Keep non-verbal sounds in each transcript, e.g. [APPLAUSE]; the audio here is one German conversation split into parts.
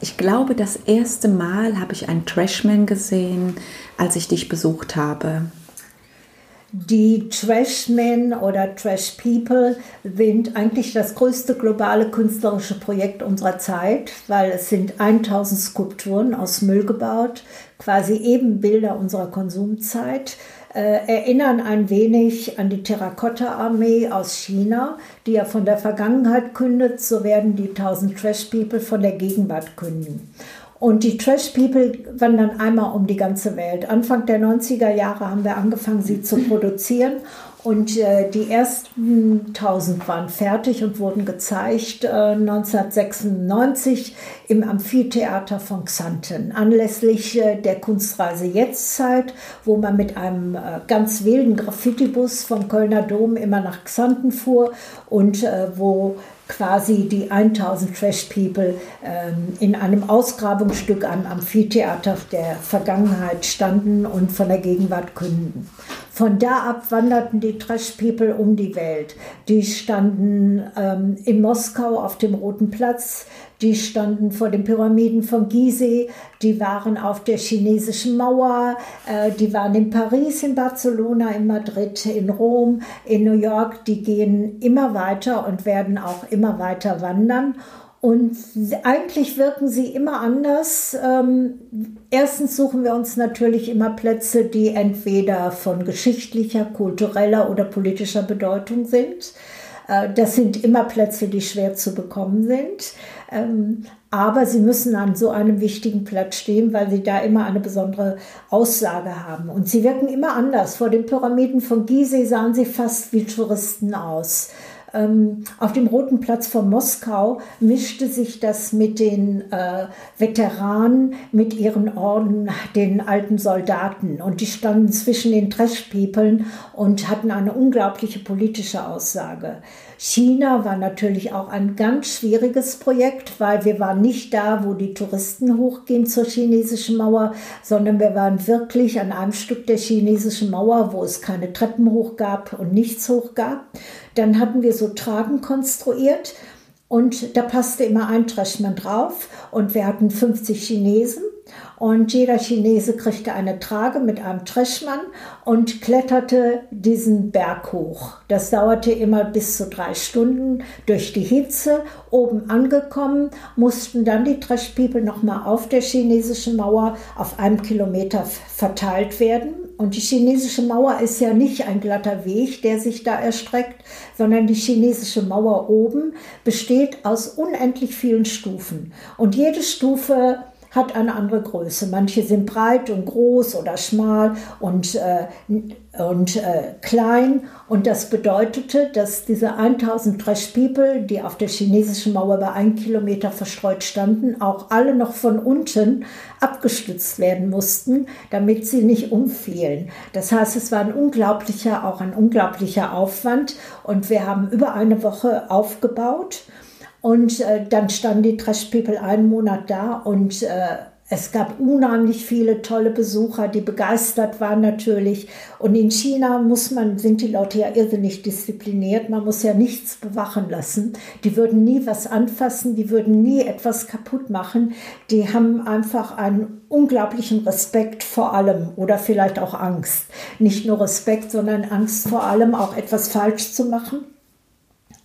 Ich glaube, das erste Mal habe ich einen Trashman gesehen, als ich dich besucht habe. Die Trashmen oder Trash People sind eigentlich das größte globale künstlerische Projekt unserer Zeit, weil es sind 1000 Skulpturen aus Müll gebaut, quasi Ebenbilder unserer Konsumzeit erinnern ein wenig an die Terrakotta-Armee aus China, die ja von der Vergangenheit kündet, so werden die 1000 Trash People von der Gegenwart künden. Und die Trash People wandern einmal um die ganze Welt. Anfang der 90er Jahre haben wir angefangen, sie zu produzieren und äh, die ersten 1000 waren fertig und wurden gezeigt äh, 1996 im Amphitheater von Xanten anlässlich äh, der Kunstreise Jetztzeit, wo man mit einem äh, ganz wilden Graffiti-Bus vom Kölner Dom immer nach Xanten fuhr und äh, wo quasi die 1000 Trash People ähm, in einem Ausgrabungsstück am Amphitheater der Vergangenheit standen und von der Gegenwart künden. Von da ab wanderten die Trash People um die Welt. Die standen ähm, in Moskau auf dem Roten Platz, die standen vor den Pyramiden von Gizeh, die waren auf der chinesischen Mauer, äh, die waren in Paris, in Barcelona, in Madrid, in Rom, in New York. Die gehen immer weiter und werden auch immer weiter wandern. Und eigentlich wirken sie immer anders. Ähm, erstens suchen wir uns natürlich immer Plätze, die entweder von geschichtlicher, kultureller oder politischer Bedeutung sind. Äh, das sind immer Plätze, die schwer zu bekommen sind. Ähm, aber sie müssen an so einem wichtigen Platz stehen, weil sie da immer eine besondere Aussage haben. Und sie wirken immer anders. Vor den Pyramiden von Gizeh sahen sie fast wie Touristen aus auf dem Roten Platz von Moskau mischte sich das mit den äh, Veteranen, mit ihren Orden, den alten Soldaten. Und die standen zwischen den Trash-Peoplen und hatten eine unglaubliche politische Aussage. China war natürlich auch ein ganz schwieriges Projekt, weil wir waren nicht da, wo die Touristen hochgehen zur chinesischen Mauer, sondern wir waren wirklich an einem Stück der chinesischen Mauer, wo es keine Treppen hoch gab und nichts hoch gab. Dann hatten wir so Tragen konstruiert und da passte immer ein Trashman drauf und wir hatten 50 Chinesen und jeder Chinese kriegte eine Trage mit einem Trashmann und kletterte diesen Berg hoch. Das dauerte immer bis zu drei Stunden durch die Hitze. Oben angekommen mussten dann die Trash People nochmal auf der chinesischen Mauer auf einem Kilometer verteilt werden. Und die chinesische Mauer ist ja nicht ein glatter Weg, der sich da erstreckt, sondern die chinesische Mauer oben besteht aus unendlich vielen Stufen. Und jede Stufe hat eine andere Größe. Manche sind breit und groß oder schmal und, äh, und äh, klein. Und das bedeutete, dass diese 1000 Trash People, die auf der chinesischen Mauer bei einem Kilometer verstreut standen, auch alle noch von unten abgestützt werden mussten, damit sie nicht umfielen. Das heißt, es war ein unglaublicher, auch ein unglaublicher Aufwand. Und wir haben über eine Woche aufgebaut. Und äh, dann standen die Trash People einen Monat da und äh, es gab unheimlich viele tolle Besucher, die begeistert waren natürlich. Und in China muss man, sind die Leute ja irrsinnig diszipliniert. Man muss ja nichts bewachen lassen. Die würden nie was anfassen, die würden nie etwas kaputt machen. Die haben einfach einen unglaublichen Respekt vor allem oder vielleicht auch Angst. Nicht nur Respekt, sondern Angst vor allem auch etwas falsch zu machen.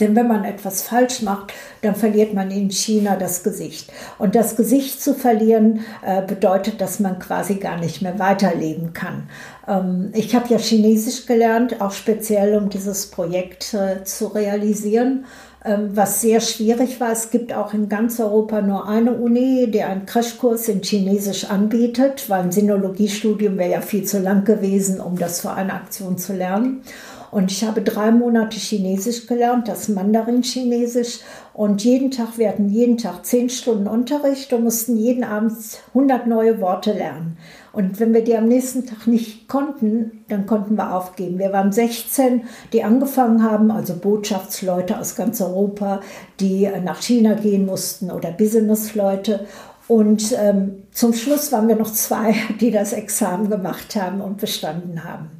Denn wenn man etwas falsch macht, dann verliert man in China das Gesicht. Und das Gesicht zu verlieren äh, bedeutet, dass man quasi gar nicht mehr weiterleben kann. Ähm, ich habe ja Chinesisch gelernt, auch speziell um dieses Projekt äh, zu realisieren ähm, was sehr schwierig war. Es gibt auch in ganz Europa nur eine Uni, die einen Crashkurs in Chinesisch anbietet, weil ein Sinologiestudium wäre ja viel zu lang gewesen, um das für eine Aktion zu lernen. Und ich habe drei Monate Chinesisch gelernt, das Mandarin-Chinesisch. Und jeden Tag, wir hatten jeden Tag zehn Stunden Unterricht und mussten jeden Abend 100 neue Worte lernen. Und wenn wir die am nächsten Tag nicht konnten, dann konnten wir aufgeben. Wir waren 16, die angefangen haben, also Botschaftsleute aus ganz Europa, die nach China gehen mussten oder Businessleute. Und ähm, zum Schluss waren wir noch zwei, [LAUGHS] die das Examen gemacht haben und bestanden haben.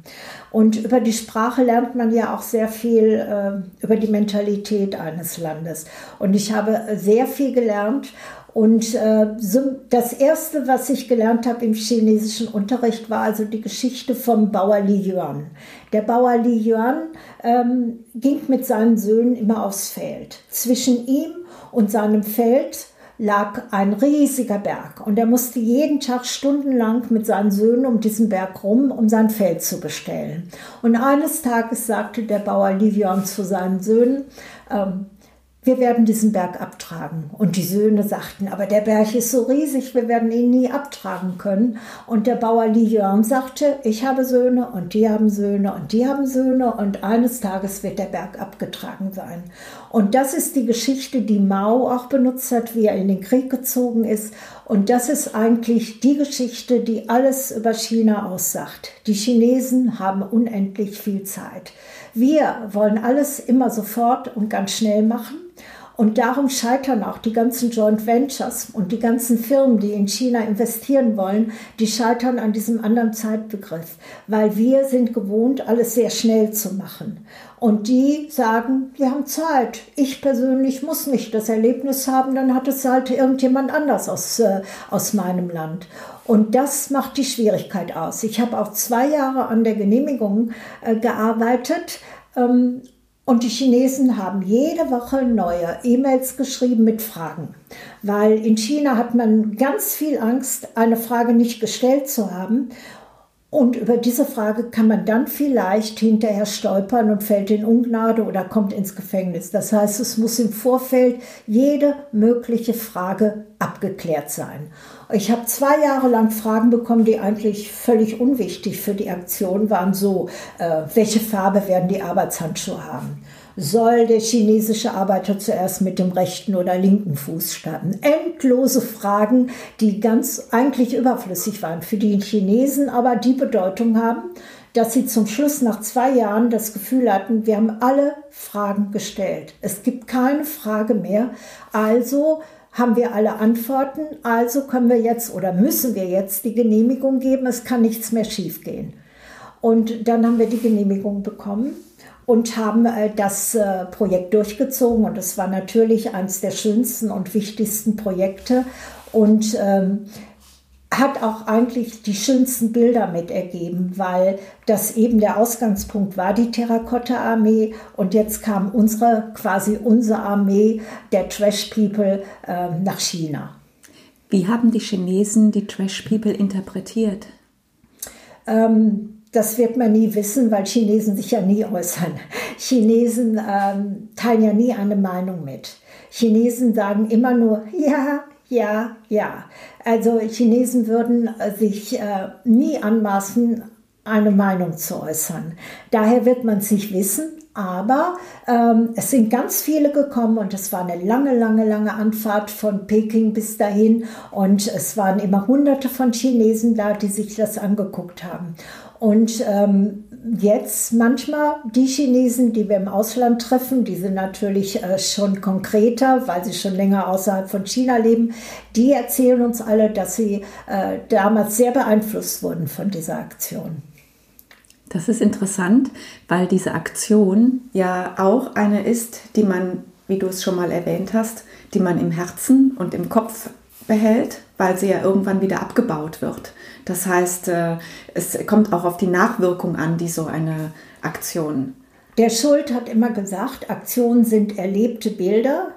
Und über die Sprache lernt man ja auch sehr viel äh, über die Mentalität eines Landes. Und ich habe sehr viel gelernt. Und äh, das Erste, was ich gelernt habe im chinesischen Unterricht, war also die Geschichte vom Bauer Li Yuan. Der Bauer Li Yuan ähm, ging mit seinen Söhnen immer aufs Feld. Zwischen ihm und seinem Feld lag ein riesiger Berg und er musste jeden Tag stundenlang mit seinen Söhnen um diesen Berg rum, um sein Feld zu bestellen. Und eines Tages sagte der Bauer Livion zu seinen Söhnen, ähm, wir werden diesen Berg abtragen. Und die Söhne sagten, aber der Berg ist so riesig, wir werden ihn nie abtragen können. Und der Bauer Lion sagte, ich habe Söhne und die haben Söhne und die haben Söhne und eines Tages wird der Berg abgetragen sein. Und das ist die Geschichte, die Mao auch benutzt hat, wie er in den Krieg gezogen ist. Und das ist eigentlich die Geschichte, die alles über China aussagt. Die Chinesen haben unendlich viel Zeit. Wir wollen alles immer sofort und ganz schnell machen. Und darum scheitern auch die ganzen Joint Ventures und die ganzen Firmen, die in China investieren wollen, die scheitern an diesem anderen Zeitbegriff, weil wir sind gewohnt, alles sehr schnell zu machen. Und die sagen, wir haben Zeit. Ich persönlich muss nicht das Erlebnis haben, dann hat es halt irgendjemand anders aus, äh, aus meinem Land. Und das macht die Schwierigkeit aus. Ich habe auch zwei Jahre an der Genehmigung äh, gearbeitet. Ähm, und die Chinesen haben jede Woche neue E-Mails geschrieben mit Fragen. Weil in China hat man ganz viel Angst, eine Frage nicht gestellt zu haben. Und über diese Frage kann man dann vielleicht hinterher stolpern und fällt in Ungnade oder kommt ins Gefängnis. Das heißt, es muss im Vorfeld jede mögliche Frage abgeklärt sein. Ich habe zwei Jahre lang Fragen bekommen, die eigentlich völlig unwichtig für die Aktion waren. So, äh, welche Farbe werden die Arbeitshandschuhe haben? Soll der chinesische Arbeiter zuerst mit dem rechten oder linken Fuß starten? Endlose Fragen, die ganz eigentlich überflüssig waren für die Chinesen, aber die Bedeutung haben, dass sie zum Schluss nach zwei Jahren das Gefühl hatten, wir haben alle Fragen gestellt. Es gibt keine Frage mehr. Also haben wir alle Antworten, also können wir jetzt oder müssen wir jetzt die Genehmigung geben, es kann nichts mehr schiefgehen. Und dann haben wir die Genehmigung bekommen und haben äh, das äh, Projekt durchgezogen. Und es war natürlich eines der schönsten und wichtigsten Projekte. Und ähm, hat auch eigentlich die schönsten Bilder mitergeben, weil das eben der Ausgangspunkt war, die Terrakotta-Armee. Und jetzt kam unsere, quasi unsere Armee der Trash People äh, nach China. Wie haben die Chinesen die Trash People interpretiert? Ähm, das wird man nie wissen, weil Chinesen sich ja nie äußern. [LAUGHS] Chinesen ähm, teilen ja nie eine Meinung mit. Chinesen sagen immer nur, ja, ja, ja. Also Chinesen würden äh, sich äh, nie anmaßen, eine Meinung zu äußern. Daher wird man es nicht wissen, aber ähm, es sind ganz viele gekommen und es war eine lange, lange, lange Anfahrt von Peking bis dahin und es waren immer hunderte von Chinesen da, die sich das angeguckt haben. Und ähm, jetzt manchmal die Chinesen, die wir im Ausland treffen, die sind natürlich äh, schon konkreter, weil sie schon länger außerhalb von China leben, die erzählen uns alle, dass sie äh, damals sehr beeinflusst wurden von dieser Aktion. Das ist interessant, weil diese Aktion ja auch eine ist, die man, wie du es schon mal erwähnt hast, die man im Herzen und im Kopf behält, weil sie ja irgendwann wieder abgebaut wird. Das heißt, äh, es kommt auch auf die Nachwirkung an, die so eine Aktion. Der Schuld hat immer gesagt, Aktionen sind erlebte Bilder,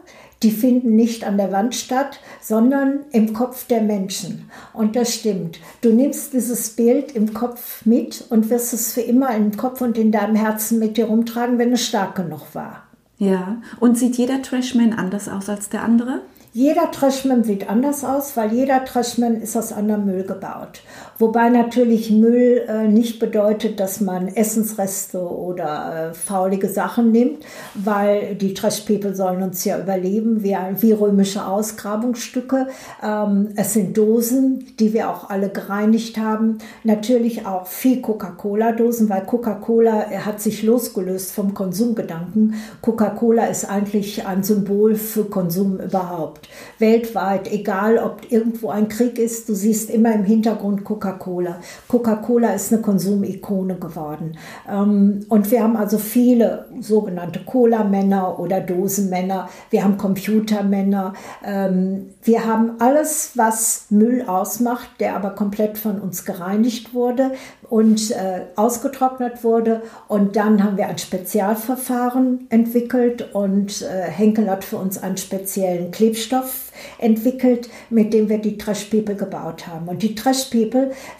die finden nicht an der Wand statt, sondern im Kopf der Menschen. Und das stimmt. Du nimmst dieses Bild im Kopf mit und wirst es für immer im Kopf und in deinem Herzen mit dir rumtragen, wenn es stark genug war. Ja, und sieht jeder Trashman anders aus als der andere? Jeder Trashman sieht anders aus, weil jeder Trashman ist aus anderem Müll gebaut. Wobei natürlich Müll äh, nicht bedeutet, dass man Essensreste oder äh, faulige Sachen nimmt, weil die Trash People sollen uns ja überleben, wie, wie römische Ausgrabungsstücke. Ähm, es sind Dosen, die wir auch alle gereinigt haben. Natürlich auch viel Coca-Cola-Dosen, weil Coca-Cola hat sich losgelöst vom Konsumgedanken. Coca-Cola ist eigentlich ein Symbol für Konsum überhaupt. Luft. Weltweit, egal ob irgendwo ein Krieg ist, du siehst immer im Hintergrund Coca-Cola. Coca-Cola ist eine Konsumikone geworden. Ähm, und wir haben also viele sogenannte Cola-Männer oder Dosenmänner. Wir haben Computermänner. Ähm, wir haben alles, was Müll ausmacht, der aber komplett von uns gereinigt wurde und äh, ausgetrocknet wurde. Und dann haben wir ein Spezialverfahren entwickelt und äh, Henkel hat für uns einen speziellen Klebstoff entwickelt, mit dem wir die Trash gebaut haben. Und die Trash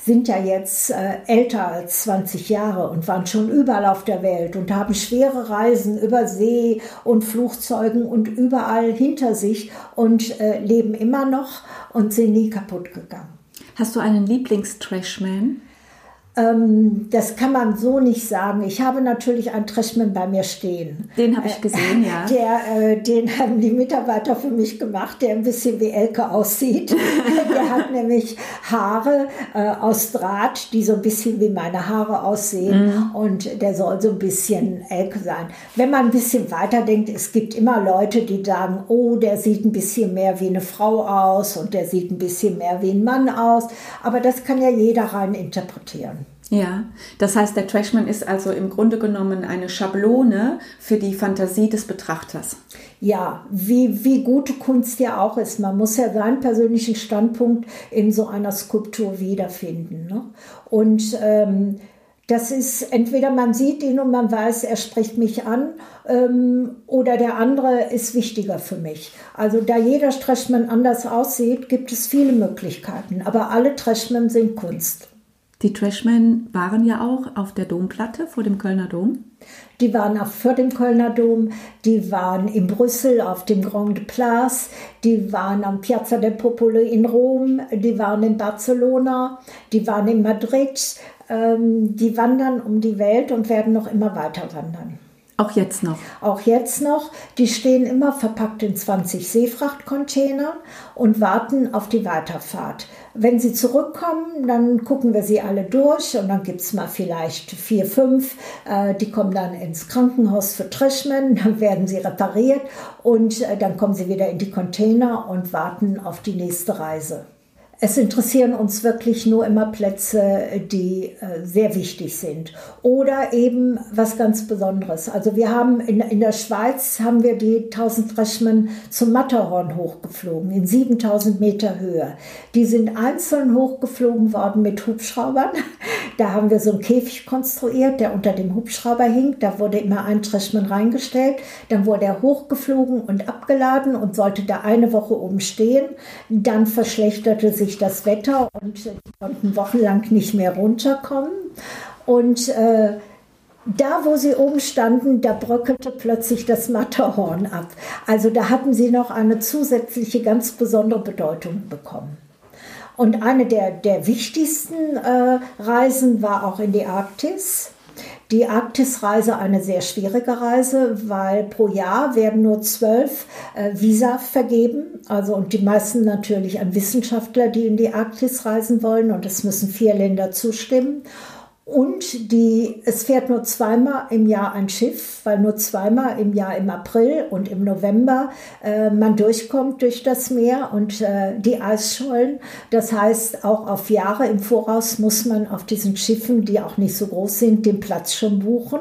sind ja jetzt äh, älter als 20 Jahre und waren schon überall auf der Welt und haben schwere Reisen über See und Flugzeugen und überall hinter sich und äh, leben immer noch und sind nie kaputt gegangen. Hast du einen Lieblings-Trashman? Ähm, das kann man so nicht sagen. Ich habe natürlich einen Trashman bei mir stehen. Den habe ich gesehen, ja. [LAUGHS] Der, äh, den haben die Mitarbeiter für mich gemacht, der ein bisschen wie Elke aussieht. [LAUGHS] der hat nämlich Haare äh, aus Draht, die so ein bisschen wie meine Haare aussehen. Mhm. Und der soll so ein bisschen Elke sein. Wenn man ein bisschen weiterdenkt, es gibt immer Leute, die sagen, oh, der sieht ein bisschen mehr wie eine Frau aus und der sieht ein bisschen mehr wie ein Mann aus. Aber das kann ja jeder rein interpretieren. Ja, das heißt, der Trashman ist also im Grunde genommen eine Schablone für die Fantasie des Betrachters. Ja, wie, wie gute Kunst ja auch ist. Man muss ja seinen persönlichen Standpunkt in so einer Skulptur wiederfinden. Ne? Und ähm, das ist entweder man sieht ihn und man weiß, er spricht mich an, ähm, oder der andere ist wichtiger für mich. Also da jeder Trashman anders aussieht, gibt es viele Möglichkeiten. Aber alle Trashman sind Kunst. Die Trashmen waren ja auch auf der Domplatte vor dem Kölner Dom. Die waren auch vor dem Kölner Dom, die waren in Brüssel auf dem Grand Place, die waren am Piazza del Popolo in Rom, die waren in Barcelona, die waren in Madrid. Ähm, die wandern um die Welt und werden noch immer weiter wandern. Auch jetzt noch? Auch jetzt noch. Die stehen immer verpackt in 20 Seefrachtcontainern und warten auf die Weiterfahrt. Wenn sie zurückkommen, dann gucken wir sie alle durch und dann gibt es mal vielleicht vier, fünf. Äh, die kommen dann ins Krankenhaus für Trashmen, [LAUGHS] dann werden sie repariert und äh, dann kommen sie wieder in die Container und warten auf die nächste Reise. Es interessieren uns wirklich nur immer Plätze, die äh, sehr wichtig sind. Oder eben was ganz Besonderes. Also wir haben in, in der Schweiz haben wir die 1000 Dreschmen zum Matterhorn hochgeflogen, in 7000 Meter Höhe. Die sind einzeln hochgeflogen worden mit Hubschraubern. [LAUGHS] Da haben wir so einen Käfig konstruiert, der unter dem Hubschrauber hing. Da wurde immer ein Dreschmen reingestellt. Dann wurde er hochgeflogen und abgeladen und sollte da eine Woche oben stehen. Dann verschlechterte sich sich das Wetter und sie konnten wochenlang nicht mehr runterkommen. Und äh, da, wo sie oben standen, da bröckelte plötzlich das Matterhorn ab. Also da hatten sie noch eine zusätzliche, ganz besondere Bedeutung bekommen. Und eine der, der wichtigsten äh, Reisen war auch in die Arktis. Die Arktisreise eine sehr schwierige Reise, weil pro Jahr werden nur zwölf äh, Visa vergeben. Also und die meisten natürlich an Wissenschaftler, die in die Arktis reisen wollen. Und es müssen vier Länder zustimmen. Und die, es fährt nur zweimal im Jahr ein Schiff, weil nur zweimal im Jahr im April und im November äh, man durchkommt durch das Meer und äh, die Eisschollen. Das heißt, auch auf Jahre im Voraus muss man auf diesen Schiffen, die auch nicht so groß sind, den Platz schon buchen.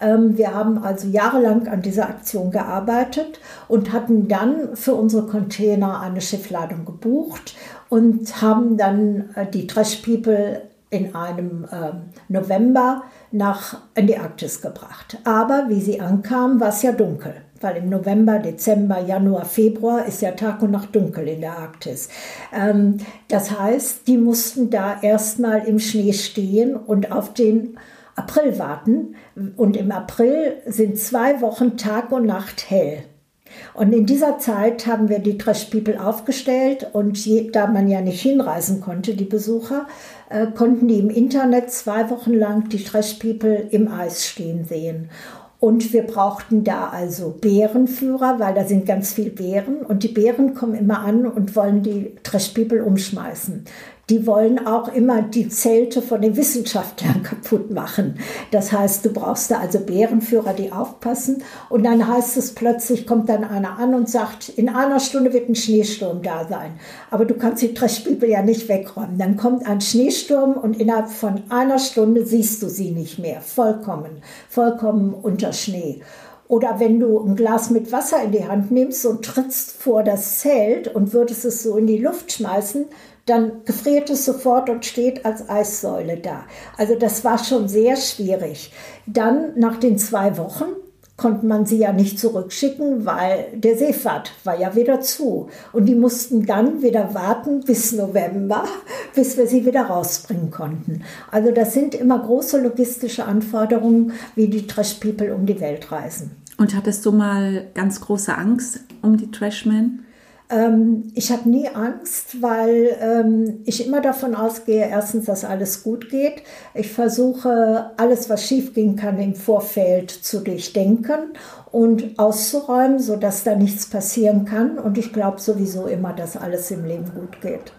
Ähm, wir haben also jahrelang an dieser Aktion gearbeitet und hatten dann für unsere Container eine Schiffladung gebucht und haben dann äh, die Trash People in einem äh, November nach in die Arktis gebracht. Aber wie sie ankam, war es ja dunkel, weil im November, Dezember, Januar, Februar ist ja Tag und Nacht dunkel in der Arktis. Ähm, das heißt, die mussten da erstmal im Schnee stehen und auf den April warten. Und im April sind zwei Wochen Tag und Nacht hell. Und in dieser Zeit haben wir die Trash People aufgestellt und je, da man ja nicht hinreisen konnte, die Besucher, äh, konnten die im Internet zwei Wochen lang die Trash People im Eis stehen sehen. Und wir brauchten da also Bärenführer, weil da sind ganz viele Bären und die Bären kommen immer an und wollen die Trash People umschmeißen. Die wollen auch immer die Zelte von den Wissenschaftlern kaputt machen. Das heißt, du brauchst da also Bärenführer, die aufpassen. Und dann heißt es plötzlich, kommt dann einer an und sagt, in einer Stunde wird ein Schneesturm da sein. Aber du kannst die Trashbibel ja nicht wegräumen. Dann kommt ein Schneesturm und innerhalb von einer Stunde siehst du sie nicht mehr. Vollkommen, vollkommen unter Schnee. Oder wenn du ein Glas mit Wasser in die Hand nimmst und trittst vor das Zelt und würdest es so in die Luft schmeißen, dann gefriert es sofort und steht als Eissäule da. Also das war schon sehr schwierig. Dann nach den zwei Wochen konnte man sie ja nicht zurückschicken, weil der Seefahrt war ja wieder zu. Und die mussten dann wieder warten bis November, [LAUGHS] bis wir sie wieder rausbringen konnten. Also das sind immer große logistische Anforderungen, wie die Trash People um die Welt reisen. Und hattest du mal ganz große Angst um die Trashmen? Ähm, ich habe nie Angst, weil ähm, ich immer davon ausgehe, erstens, dass alles gut geht. Ich versuche, alles, was schiefgehen kann, im Vorfeld zu durchdenken und auszuräumen, sodass da nichts passieren kann. Und ich glaube sowieso immer, dass alles im Leben gut geht.